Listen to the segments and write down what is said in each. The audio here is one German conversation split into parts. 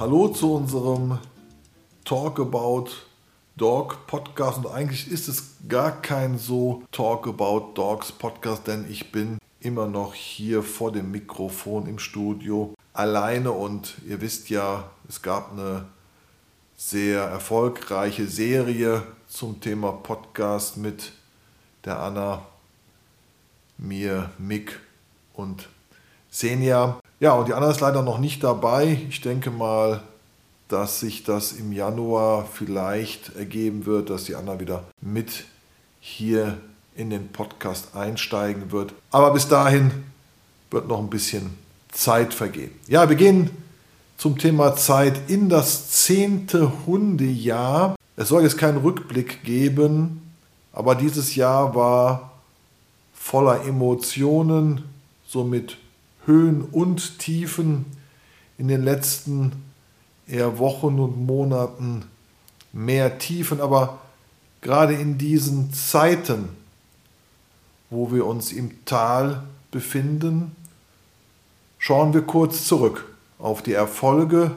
Hallo zu unserem Talk About Dog Podcast. Und eigentlich ist es gar kein so Talk About Dogs Podcast, denn ich bin immer noch hier vor dem Mikrofon im Studio alleine. Und ihr wisst ja, es gab eine sehr erfolgreiche Serie zum Thema Podcast mit der Anna, mir, Mick und Senja. Ja, und die Anna ist leider noch nicht dabei. Ich denke mal, dass sich das im Januar vielleicht ergeben wird, dass die Anna wieder mit hier in den Podcast einsteigen wird. Aber bis dahin wird noch ein bisschen Zeit vergehen. Ja, wir gehen zum Thema Zeit in das zehnte Hundejahr. Es soll jetzt keinen Rückblick geben, aber dieses Jahr war voller Emotionen, so mit Höhen und Tiefen in den letzten eher Wochen und Monaten mehr Tiefen, aber gerade in diesen Zeiten, wo wir uns im Tal befinden, schauen wir kurz zurück auf die Erfolge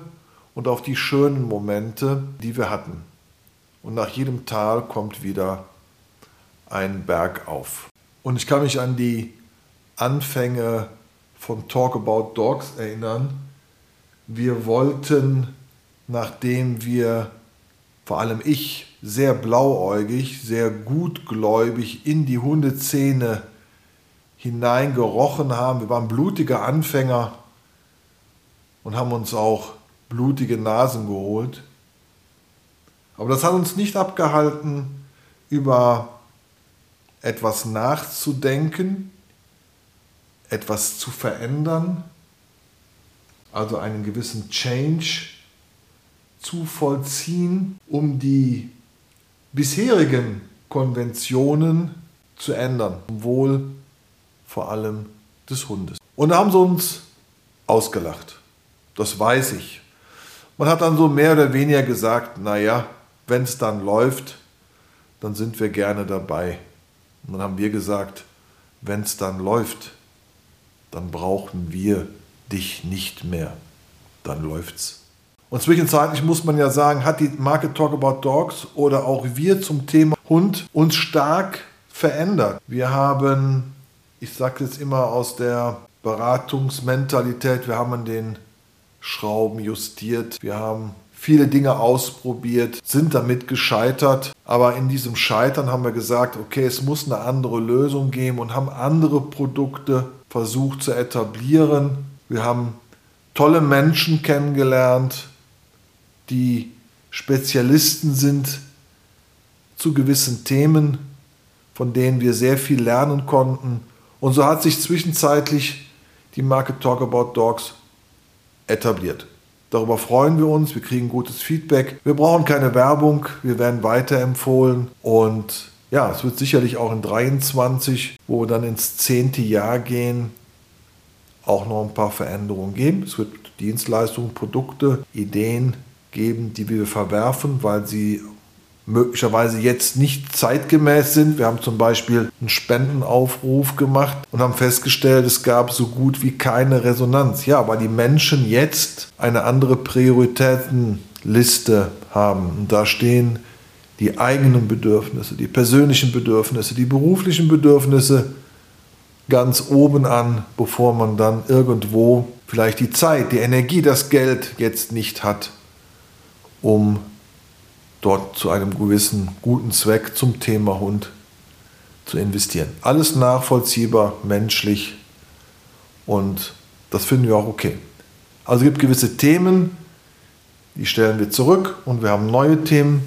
und auf die schönen Momente, die wir hatten. Und nach jedem Tal kommt wieder ein Berg auf. Und ich kann mich an die Anfänge von Talk About Dogs erinnern. Wir wollten nachdem wir, vor allem ich, sehr blauäugig, sehr gutgläubig in die Hundezähne hineingerochen haben. Wir waren blutige Anfänger und haben uns auch blutige Nasen geholt. Aber das hat uns nicht abgehalten, über etwas nachzudenken, etwas zu verändern, also einen gewissen Change zu vollziehen, um die bisherigen Konventionen zu ändern, Wohl vor allem des Hundes. Und da haben sie uns ausgelacht. Das weiß ich. Man hat dann so mehr oder weniger gesagt, naja, wenn es dann läuft, dann sind wir gerne dabei. Und dann haben wir gesagt, wenn es dann läuft, dann brauchen wir dich nicht mehr. Dann läuft's. Und zwischenzeitlich muss man ja sagen, hat die Marke Talk About Dogs oder auch wir zum Thema Hund uns stark verändert. Wir haben, ich sage jetzt immer aus der Beratungsmentalität, wir haben den Schrauben justiert, wir haben viele Dinge ausprobiert, sind damit gescheitert. Aber in diesem Scheitern haben wir gesagt, okay, es muss eine andere Lösung geben und haben andere Produkte versucht zu etablieren. Wir haben tolle Menschen kennengelernt, die Spezialisten sind zu gewissen Themen, von denen wir sehr viel lernen konnten. Und so hat sich zwischenzeitlich die Marke Talk About Dogs etabliert. Darüber freuen wir uns, wir kriegen gutes Feedback. Wir brauchen keine Werbung, wir werden weiterempfohlen und ja, es wird sicherlich auch in 23, wo wir dann ins zehnte Jahr gehen, auch noch ein paar Veränderungen geben. Es wird Dienstleistungen, Produkte, Ideen geben, die wir verwerfen, weil sie möglicherweise jetzt nicht zeitgemäß sind. Wir haben zum Beispiel einen Spendenaufruf gemacht und haben festgestellt, es gab so gut wie keine Resonanz. Ja, weil die Menschen jetzt eine andere Prioritätenliste haben. Und da stehen die eigenen Bedürfnisse, die persönlichen Bedürfnisse, die beruflichen Bedürfnisse ganz oben an, bevor man dann irgendwo vielleicht die Zeit, die Energie, das Geld jetzt nicht hat, um dort zu einem gewissen guten Zweck zum Thema Hund zu investieren. Alles nachvollziehbar, menschlich und das finden wir auch okay. Also es gibt gewisse Themen, die stellen wir zurück und wir haben neue Themen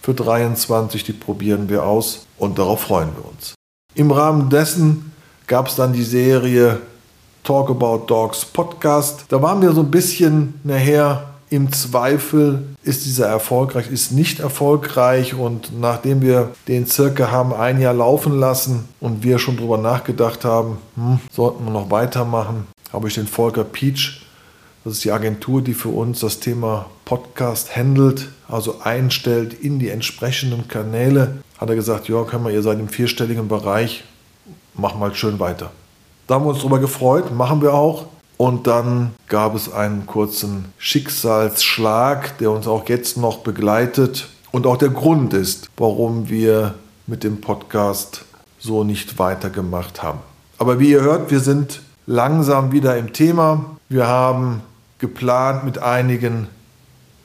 für 23, die probieren wir aus und darauf freuen wir uns. Im Rahmen dessen gab es dann die Serie Talk About Dogs Podcast. Da waren wir so ein bisschen nachher im Zweifel ist dieser erfolgreich, ist nicht erfolgreich und nachdem wir den circa haben ein Jahr laufen lassen und wir schon darüber nachgedacht haben, hm, sollten wir noch weitermachen, habe ich den Volker Peach Das ist die Agentur, die für uns das Thema Podcast handelt, also einstellt in die entsprechenden Kanäle. Hat er gesagt, Jörg, hör mal, ihr seid im vierstelligen Bereich, mach mal schön weiter. Da haben wir uns darüber gefreut, machen wir auch. Und dann gab es einen kurzen Schicksalsschlag, der uns auch jetzt noch begleitet und auch der Grund ist, warum wir mit dem Podcast so nicht weitergemacht haben. Aber wie ihr hört, wir sind langsam wieder im Thema. Wir haben geplant, mit einigen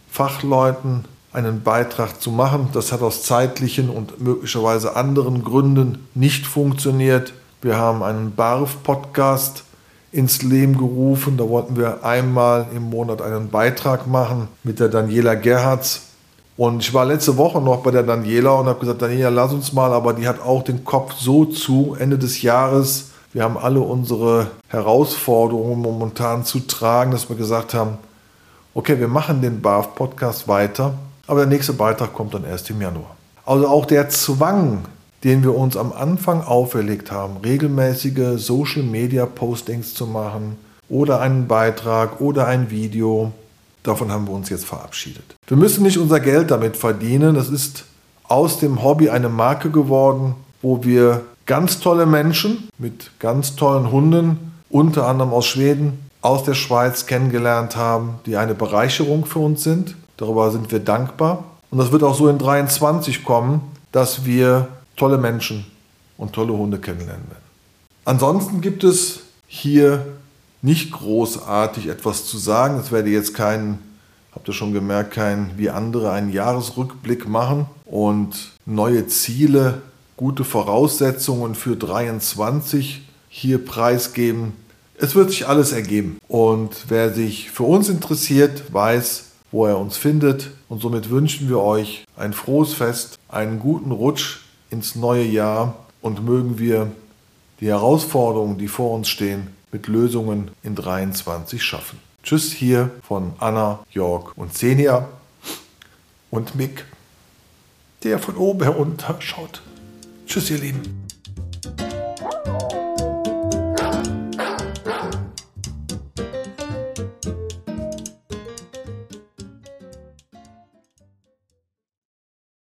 Fachleuten einen Beitrag zu machen. Das hat aus zeitlichen und möglicherweise anderen Gründen nicht funktioniert. Wir haben einen BARF-Podcast ins Leben gerufen. Da wollten wir einmal im Monat einen Beitrag machen mit der Daniela Gerhards. Und ich war letzte Woche noch bei der Daniela und habe gesagt, Daniela, lass uns mal, aber die hat auch den Kopf so zu, Ende des Jahres. Wir haben alle unsere Herausforderungen momentan zu tragen, dass wir gesagt haben, okay, wir machen den BAF-Podcast weiter, aber der nächste Beitrag kommt dann erst im Januar. Also auch der Zwang, den wir uns am Anfang auferlegt haben, regelmäßige Social-Media-Postings zu machen oder einen Beitrag oder ein Video, davon haben wir uns jetzt verabschiedet. Wir müssen nicht unser Geld damit verdienen. Es ist aus dem Hobby eine Marke geworden, wo wir ganz tolle Menschen mit ganz tollen Hunden, unter anderem aus Schweden, aus der Schweiz kennengelernt haben, die eine Bereicherung für uns sind. Darüber sind wir dankbar. Und das wird auch so in 23 kommen, dass wir tolle Menschen und tolle Hunde kennenlernen werden. Ansonsten gibt es hier nicht großartig etwas zu sagen. Es werde jetzt kein, habt ihr schon gemerkt, kein wie andere einen Jahresrückblick machen und neue Ziele, gute Voraussetzungen für 23 hier preisgeben. Es wird sich alles ergeben. Und wer sich für uns interessiert, weiß, wo er uns findet. Und somit wünschen wir euch ein frohes Fest, einen guten Rutsch ins neue Jahr und mögen wir die Herausforderungen, die vor uns stehen, mit Lösungen in 23 schaffen. Tschüss hier von Anna, Jörg und Senia und Mick, der von oben herunter schaut. Tschüss, ihr Lieben.